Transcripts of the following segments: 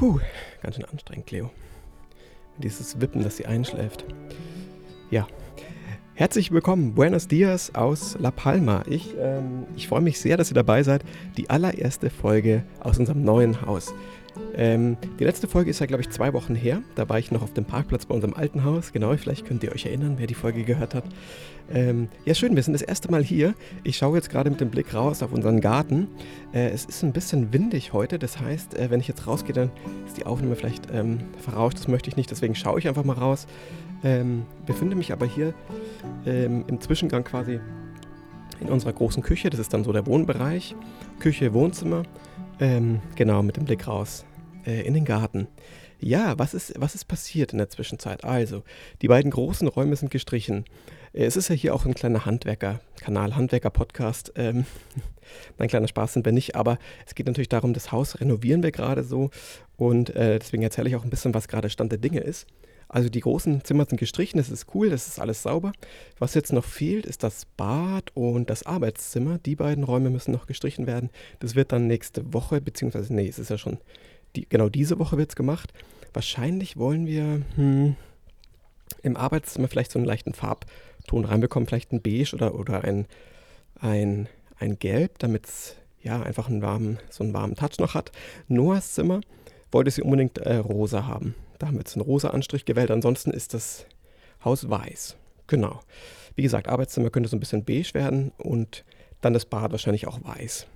Puh, ganz schön anstrengend, Cleo. Dieses Wippen, dass sie einschläft. Ja. Herzlich willkommen, Buenos Dias aus La Palma. Ich, ähm, ich freue mich sehr, dass ihr dabei seid. Die allererste Folge aus unserem neuen Haus. Ähm, die letzte Folge ist ja, glaube ich, zwei Wochen her. Da war ich noch auf dem Parkplatz bei unserem alten Haus. Genau, vielleicht könnt ihr euch erinnern, wer die Folge gehört hat. Ähm, ja, schön, wir sind das erste Mal hier. Ich schaue jetzt gerade mit dem Blick raus auf unseren Garten. Äh, es ist ein bisschen windig heute. Das heißt, äh, wenn ich jetzt rausgehe, dann ist die Aufnahme vielleicht ähm, verrauscht. Das möchte ich nicht. Deswegen schaue ich einfach mal raus. Ähm, befinde mich aber hier ähm, im Zwischengang quasi in unserer großen Küche. Das ist dann so der Wohnbereich. Küche, Wohnzimmer. Ähm, genau, mit dem Blick raus äh, in den Garten. Ja, was ist, was ist passiert in der Zwischenzeit? Also, die beiden großen Räume sind gestrichen. Äh, es ist ja hier auch ein kleiner Handwerker-Kanal, Handwerker-Podcast. Ähm, ein kleiner Spaß sind wir nicht, aber es geht natürlich darum, das Haus renovieren wir gerade so und äh, deswegen erzähle ich auch ein bisschen, was gerade Stand der Dinge ist. Also die großen Zimmer sind gestrichen, das ist cool, das ist alles sauber. Was jetzt noch fehlt, ist das Bad und das Arbeitszimmer. Die beiden Räume müssen noch gestrichen werden. Das wird dann nächste Woche, beziehungsweise, nee, es ist ja schon, die, genau diese Woche wird es gemacht. Wahrscheinlich wollen wir hm, im Arbeitszimmer vielleicht so einen leichten Farbton reinbekommen, vielleicht ein Beige oder, oder ein, ein, ein Gelb, damit es ja einfach einen warmen, so einen warmen Touch noch hat. Noahs Zimmer wollte sie unbedingt äh, rosa haben. Da haben wir jetzt einen rosa Anstrich gewählt. Ansonsten ist das Haus weiß. Genau. Wie gesagt, Arbeitszimmer könnte so ein bisschen beige werden und dann das Bad wahrscheinlich auch weiß.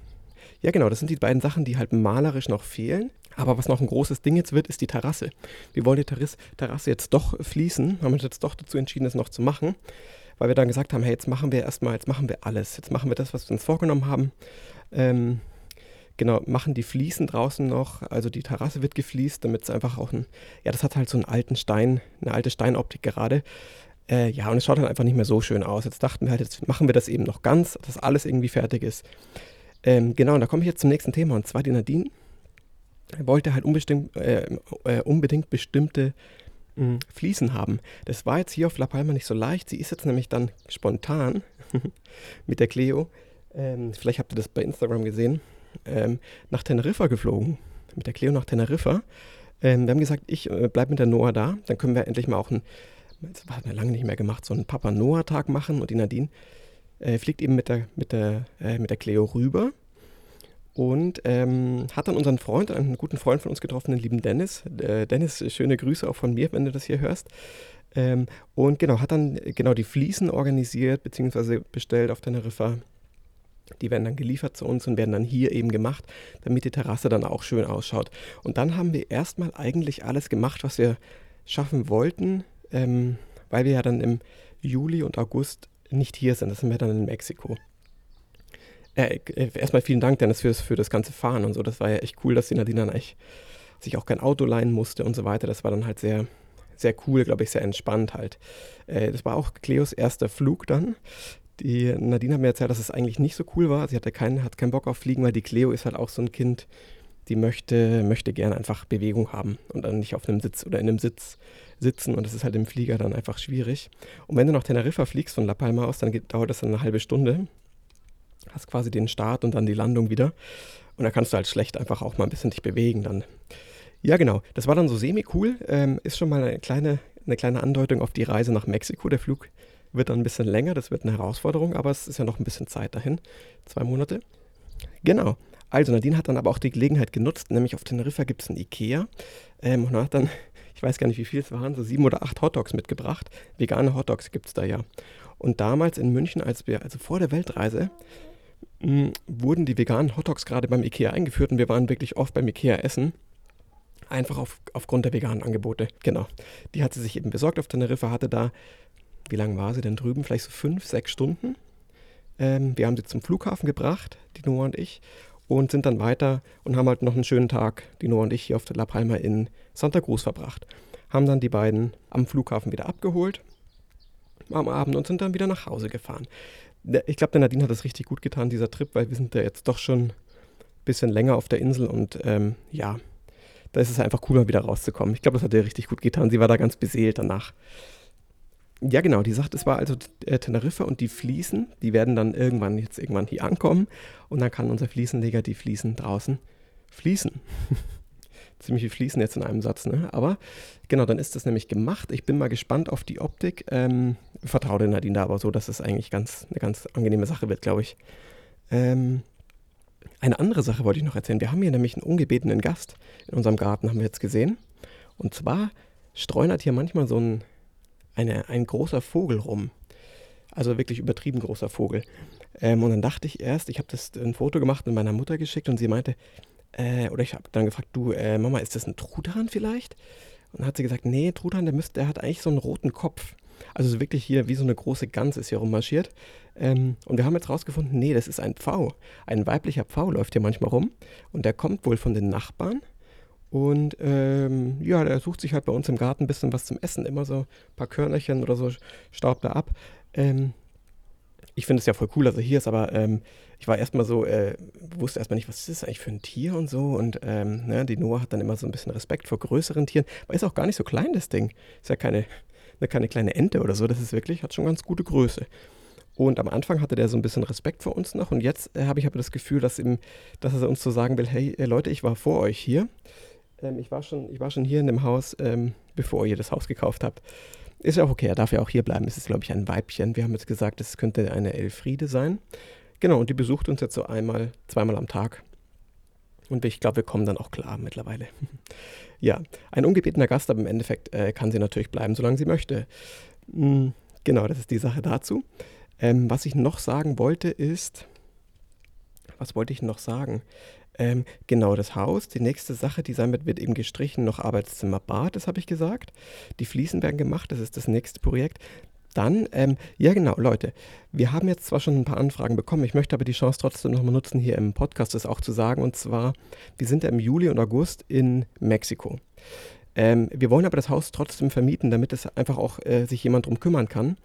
Ja, genau, das sind die beiden Sachen, die halt malerisch noch fehlen. Aber was noch ein großes Ding jetzt wird, ist die Terrasse. Wir wollen die Terrasse jetzt doch fließen, haben uns jetzt doch dazu entschieden, das noch zu machen, weil wir dann gesagt haben, hey, jetzt machen wir erstmal, jetzt machen wir alles. Jetzt machen wir das, was wir uns vorgenommen haben. Ähm, Genau, machen die Fliesen draußen noch, also die Terrasse wird gefliest, damit es einfach auch ein, ja, das hat halt so einen alten Stein, eine alte Steinoptik gerade. Äh, ja, und es schaut halt einfach nicht mehr so schön aus. Jetzt dachten wir halt, jetzt machen wir das eben noch ganz, dass alles irgendwie fertig ist. Ähm, genau, und da komme ich jetzt zum nächsten Thema, und zwar die Nadine wollte halt unbedingt, äh, äh, unbedingt bestimmte mh, Fliesen haben. Das war jetzt hier auf La Palma nicht so leicht. Sie ist jetzt nämlich dann spontan mit der Cleo, ähm, vielleicht habt ihr das bei Instagram gesehen, ähm, nach Teneriffa geflogen. Mit der Cleo nach Teneriffa. Ähm, wir haben gesagt, ich äh, bleibe mit der Noah da. Dann können wir endlich mal auch ein, das haben wir lange nicht mehr gemacht, so einen Papa-Noah-Tag machen. Und die Nadine äh, fliegt eben mit der, mit, der, äh, mit der Cleo rüber und ähm, hat dann unseren Freund, einen guten Freund von uns getroffen, den lieben Dennis. Äh, Dennis, schöne Grüße auch von mir, wenn du das hier hörst. Ähm, und genau, hat dann genau die Fliesen organisiert bzw. bestellt auf Teneriffa die werden dann geliefert zu uns und werden dann hier eben gemacht, damit die Terrasse dann auch schön ausschaut. Und dann haben wir erstmal eigentlich alles gemacht, was wir schaffen wollten, ähm, weil wir ja dann im Juli und August nicht hier sind. Das sind wir dann in Mexiko. Äh, äh, erstmal vielen Dank, Dennis, für, für das ganze Fahren und so. Das war ja echt cool, dass die Nadine dann echt sich auch kein Auto leihen musste und so weiter. Das war dann halt sehr, sehr cool, glaube ich, sehr entspannt halt. Äh, das war auch Cleos erster Flug dann. Die Nadine hat mir erzählt, dass es eigentlich nicht so cool war. Sie hatte keinen, hat keinen Bock auf Fliegen, weil die Cleo ist halt auch so ein Kind, die möchte, möchte gerne einfach Bewegung haben und dann nicht auf einem Sitz oder in einem Sitz sitzen und das ist halt im Flieger dann einfach schwierig. Und wenn du nach Teneriffa fliegst von La Palma aus, dann geht, dauert das dann eine halbe Stunde. Hast quasi den Start und dann die Landung wieder. Und da kannst du halt schlecht einfach auch mal ein bisschen dich bewegen dann. Ja, genau. Das war dann so semi-cool. Ähm, ist schon mal eine kleine, eine kleine Andeutung auf die Reise nach Mexiko. Der Flug wird dann ein bisschen länger, das wird eine Herausforderung, aber es ist ja noch ein bisschen Zeit dahin. Zwei Monate. Genau. Also Nadine hat dann aber auch die Gelegenheit genutzt, nämlich auf Teneriffa gibt es ein Ikea ähm, und hat dann, ich weiß gar nicht wie viel es waren, so sieben oder acht Hotdogs mitgebracht. Vegane Hotdogs gibt es da ja. Und damals in München, als wir, also vor der Weltreise, mh, wurden die veganen Hotdogs gerade beim Ikea eingeführt und wir waren wirklich oft beim Ikea essen. Einfach auf, aufgrund der veganen Angebote. Genau. Die hat sie sich eben besorgt auf Teneriffa, hatte da wie lange war sie denn drüben? Vielleicht so fünf, sechs Stunden. Ähm, wir haben sie zum Flughafen gebracht, die Noah und ich, und sind dann weiter und haben halt noch einen schönen Tag, die Noah und ich, hier auf der La Palma in Santa Cruz verbracht. Haben dann die beiden am Flughafen wieder abgeholt am Abend und sind dann wieder nach Hause gefahren. Ich glaube, der Nadine hat das richtig gut getan, dieser Trip, weil wir sind da jetzt doch schon ein bisschen länger auf der Insel und ähm, ja, da ist es einfach cool, mal wieder rauszukommen. Ich glaube, das hat ihr richtig gut getan. Sie war da ganz beseelt danach. Ja, genau, die sagt, es war also äh, Teneriffa und die Fliesen, die werden dann irgendwann jetzt irgendwann hier ankommen und dann kann unser Fliesenleger die Fliesen draußen fließen. ziemlich viel Fließen jetzt in einem Satz, ne? Aber genau, dann ist das nämlich gemacht. Ich bin mal gespannt auf die Optik. Ähm, vertraue den Nadine da aber so, dass es eigentlich ganz, eine ganz angenehme Sache wird, glaube ich. Ähm, eine andere Sache wollte ich noch erzählen. Wir haben hier nämlich einen ungebetenen Gast in unserem Garten, haben wir jetzt gesehen. Und zwar streunert hier manchmal so ein, eine, ein großer Vogel rum. Also wirklich übertrieben großer Vogel. Ähm, und dann dachte ich erst, ich habe das ein Foto gemacht und meiner Mutter geschickt und sie meinte, äh, oder ich habe dann gefragt, du, äh, Mama, ist das ein Truthahn vielleicht? Und dann hat sie gesagt, nee, Truthahn, der, müsst, der hat eigentlich so einen roten Kopf. Also wirklich hier wie so eine große Gans ist hier rummarschiert. Ähm, und wir haben jetzt rausgefunden, nee, das ist ein Pfau. Ein weiblicher Pfau läuft hier manchmal rum. Und der kommt wohl von den Nachbarn. Und ähm, ja, der sucht sich halt bei uns im Garten ein bisschen was zum Essen. Immer so ein paar Körnerchen oder so staubt er ab. Ähm, ich finde es ja voll cool, dass er hier ist, aber ähm, ich war erstmal so, äh, wusste erstmal nicht, was ist das eigentlich für ein Tier und so. Und ähm, ne, die Noah hat dann immer so ein bisschen Respekt vor größeren Tieren. Aber ist auch gar nicht so klein, das Ding. Ist ja keine, ne, keine kleine Ente oder so. Das ist wirklich, hat schon ganz gute Größe. Und am Anfang hatte der so ein bisschen Respekt vor uns noch. Und jetzt äh, habe ich aber das Gefühl, dass, ihm, dass er uns so sagen will: Hey äh, Leute, ich war vor euch hier. Ähm, ich, war schon, ich war schon hier in dem Haus, ähm, bevor ihr das Haus gekauft habt. Ist ja auch okay, er darf ja auch hier bleiben. Es ist, glaube ich, ein Weibchen. Wir haben jetzt gesagt, es könnte eine Elfriede sein. Genau, und die besucht uns jetzt so einmal, zweimal am Tag. Und ich glaube, wir kommen dann auch klar mittlerweile. ja, ein ungebetener Gast, aber im Endeffekt äh, kann sie natürlich bleiben, solange sie möchte. Mhm, genau, das ist die Sache dazu. Ähm, was ich noch sagen wollte ist, was wollte ich noch sagen? Ähm, genau, das Haus. Die nächste Sache, die wird, wird eben gestrichen, noch Arbeitszimmer, Bad, das habe ich gesagt. Die Fliesen werden gemacht, das ist das nächste Projekt. Dann, ähm, ja genau, Leute, wir haben jetzt zwar schon ein paar Anfragen bekommen, ich möchte aber die Chance trotzdem nochmal nutzen, hier im Podcast das auch zu sagen. Und zwar, wir sind ja im Juli und August in Mexiko. Ähm, wir wollen aber das Haus trotzdem vermieten, damit es einfach auch äh, sich jemand drum kümmern kann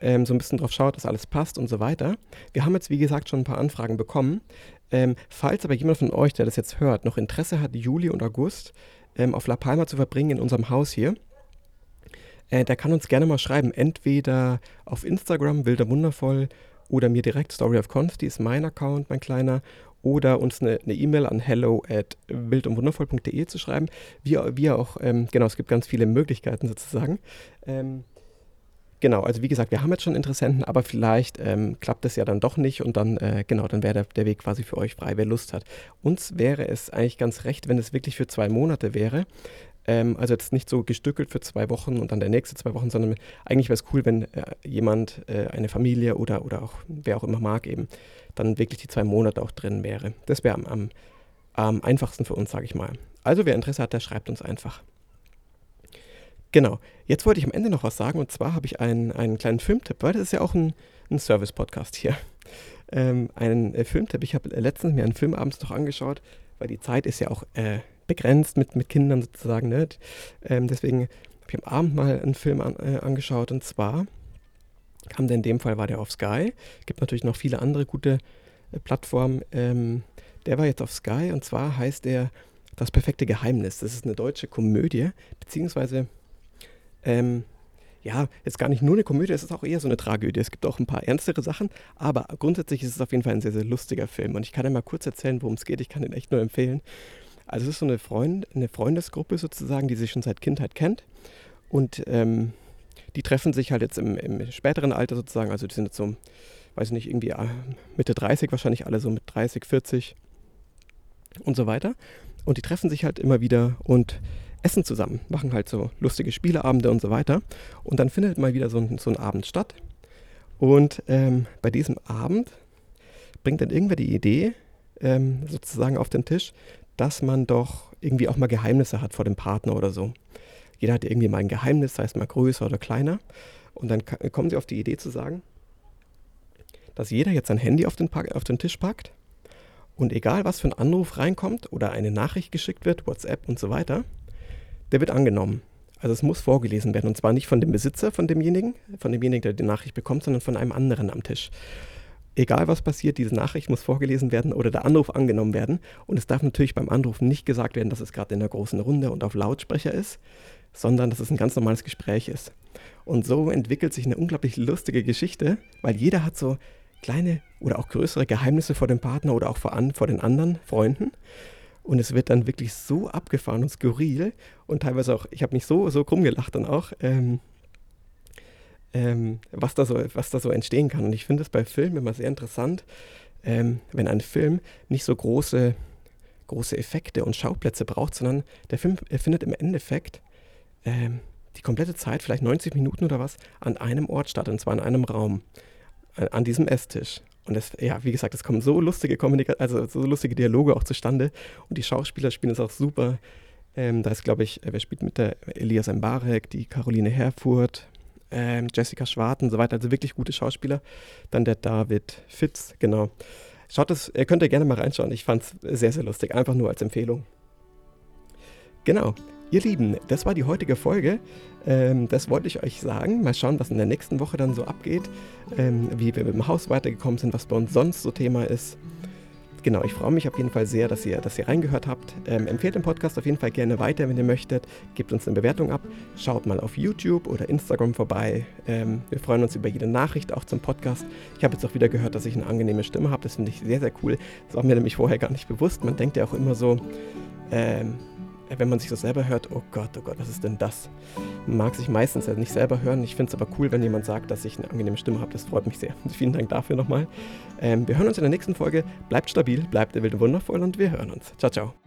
ähm, so ein bisschen drauf schaut, dass alles passt und so weiter. Wir haben jetzt, wie gesagt, schon ein paar Anfragen bekommen. Ähm, falls aber jemand von euch, der das jetzt hört, noch Interesse hat, Juli und August ähm, auf La Palma zu verbringen in unserem Haus hier, äh, der kann uns gerne mal schreiben. Entweder auf Instagram, wilder wundervoll, oder mir direkt Story of Conf, die ist mein Account, mein kleiner, oder uns eine E-Mail e an hello at wildundwundervoll.de zu schreiben. Wie, wie auch, ähm, genau, es gibt ganz viele Möglichkeiten sozusagen. Ähm, Genau, also wie gesagt, wir haben jetzt schon Interessenten, aber vielleicht ähm, klappt das ja dann doch nicht und dann, äh, genau, dann wäre der, der, Weg quasi für euch frei, wer Lust hat. Uns wäre es eigentlich ganz recht, wenn es wirklich für zwei Monate wäre. Ähm, also jetzt nicht so gestückelt für zwei Wochen und dann der nächste zwei Wochen, sondern eigentlich wäre es cool, wenn äh, jemand, äh, eine Familie oder, oder auch wer auch immer mag, eben dann wirklich die zwei Monate auch drin wäre. Das wäre am, am, am einfachsten für uns, sage ich mal. Also wer Interesse hat, der schreibt uns einfach. Genau. Jetzt wollte ich am Ende noch was sagen und zwar habe ich einen, einen kleinen Filmtipp, weil das ist ja auch ein, ein Service-Podcast hier. Ähm, einen äh, Filmtipp. Ich habe letztens mir einen Film abends noch angeschaut, weil die Zeit ist ja auch äh, begrenzt mit, mit Kindern sozusagen. Ne? Ähm, deswegen habe ich am Abend mal einen Film an, äh, angeschaut und zwar kam der in dem Fall war der auf Sky. Gibt natürlich noch viele andere gute äh, Plattformen. Ähm, der war jetzt auf Sky und zwar heißt der Das perfekte Geheimnis. Das ist eine deutsche Komödie, beziehungsweise ähm, ja, jetzt gar nicht nur eine Komödie, es ist auch eher so eine Tragödie. Es gibt auch ein paar ernstere Sachen, aber grundsätzlich ist es auf jeden Fall ein sehr, sehr lustiger Film. Und ich kann ja mal kurz erzählen, worum es geht. Ich kann ihn echt nur empfehlen. Also es ist so eine, Freund, eine Freundesgruppe sozusagen, die sich schon seit Kindheit kennt. Und ähm, die treffen sich halt jetzt im, im, späteren Alter sozusagen. Also die sind jetzt so, weiß ich nicht, irgendwie äh, Mitte 30 wahrscheinlich, alle so mit 30, 40 und so weiter. Und die treffen sich halt immer wieder und essen zusammen, machen halt so lustige Spieleabende und so weiter. Und dann findet mal wieder so ein, so ein Abend statt. Und ähm, bei diesem Abend bringt dann irgendwer die Idee ähm, sozusagen auf den Tisch, dass man doch irgendwie auch mal Geheimnisse hat vor dem Partner oder so. Jeder hat irgendwie mal ein Geheimnis, sei es mal größer oder kleiner. Und dann kommen sie auf die Idee zu sagen, dass jeder jetzt sein Handy auf den, auf den Tisch packt und egal was für ein Anruf reinkommt oder eine Nachricht geschickt wird, WhatsApp und so weiter, der wird angenommen. Also es muss vorgelesen werden und zwar nicht von dem Besitzer, von demjenigen, von demjenigen, der die Nachricht bekommt, sondern von einem anderen am Tisch. Egal was passiert, diese Nachricht muss vorgelesen werden oder der Anruf angenommen werden. Und es darf natürlich beim Anruf nicht gesagt werden, dass es gerade in einer großen Runde und auf Lautsprecher ist, sondern dass es ein ganz normales Gespräch ist. Und so entwickelt sich eine unglaublich lustige Geschichte, weil jeder hat so kleine oder auch größere Geheimnisse vor dem Partner oder auch vor, an, vor den anderen Freunden. Und es wird dann wirklich so abgefahren und skurril und teilweise auch, ich habe mich so, so krumm gelacht dann auch, ähm, ähm, was, da so, was da so entstehen kann. Und ich finde es bei Filmen immer sehr interessant, ähm, wenn ein Film nicht so große, große Effekte und Schauplätze braucht, sondern der Film findet im Endeffekt ähm, die komplette Zeit, vielleicht 90 Minuten oder was, an einem Ort statt, und zwar in einem Raum, an, an diesem Esstisch. Und es, ja, wie gesagt, es kommen so lustige Kommunika also so lustige Dialoge auch zustande und die Schauspieler spielen es auch super. Ähm, da ist, glaube ich, wer spielt mit der Elias Mbarek, die Caroline Herfurth, ähm, Jessica Schwarten und so weiter, also wirklich gute Schauspieler. Dann der David Fitz, genau. Schaut das, ihr könnt ja gerne mal reinschauen. Ich fand es sehr, sehr lustig. Einfach nur als Empfehlung. Genau. Ihr Lieben, das war die heutige Folge. Ähm, das wollte ich euch sagen. Mal schauen, was in der nächsten Woche dann so abgeht. Ähm, wie wir mit dem Haus weitergekommen sind, was bei uns sonst so Thema ist genau, ich freue mich auf jeden Fall sehr, dass ihr, dass ihr reingehört habt. Ähm, empfehlt den Podcast auf jeden Fall gerne weiter, wenn ihr möchtet. Gebt uns eine Bewertung ab. Schaut mal auf YouTube oder Instagram vorbei. Ähm, wir freuen uns über jede Nachricht auch zum Podcast. Ich habe jetzt auch wieder gehört, dass ich eine angenehme Stimme habe. Das finde ich sehr, sehr cool. Das war mir nämlich vorher gar nicht bewusst. Man denkt ja auch immer so, ähm, wenn man sich das selber hört, oh Gott, oh Gott, was ist denn das? Man mag sich meistens ja nicht selber hören. Ich finde es aber cool, wenn jemand sagt, dass ich eine angenehme Stimme habe. Das freut mich sehr. Vielen Dank dafür nochmal. Ähm, wir hören uns in der nächsten Folge. Bleibt stabil, bleibt der wilde wundervoll und wir hören uns. Ciao, ciao.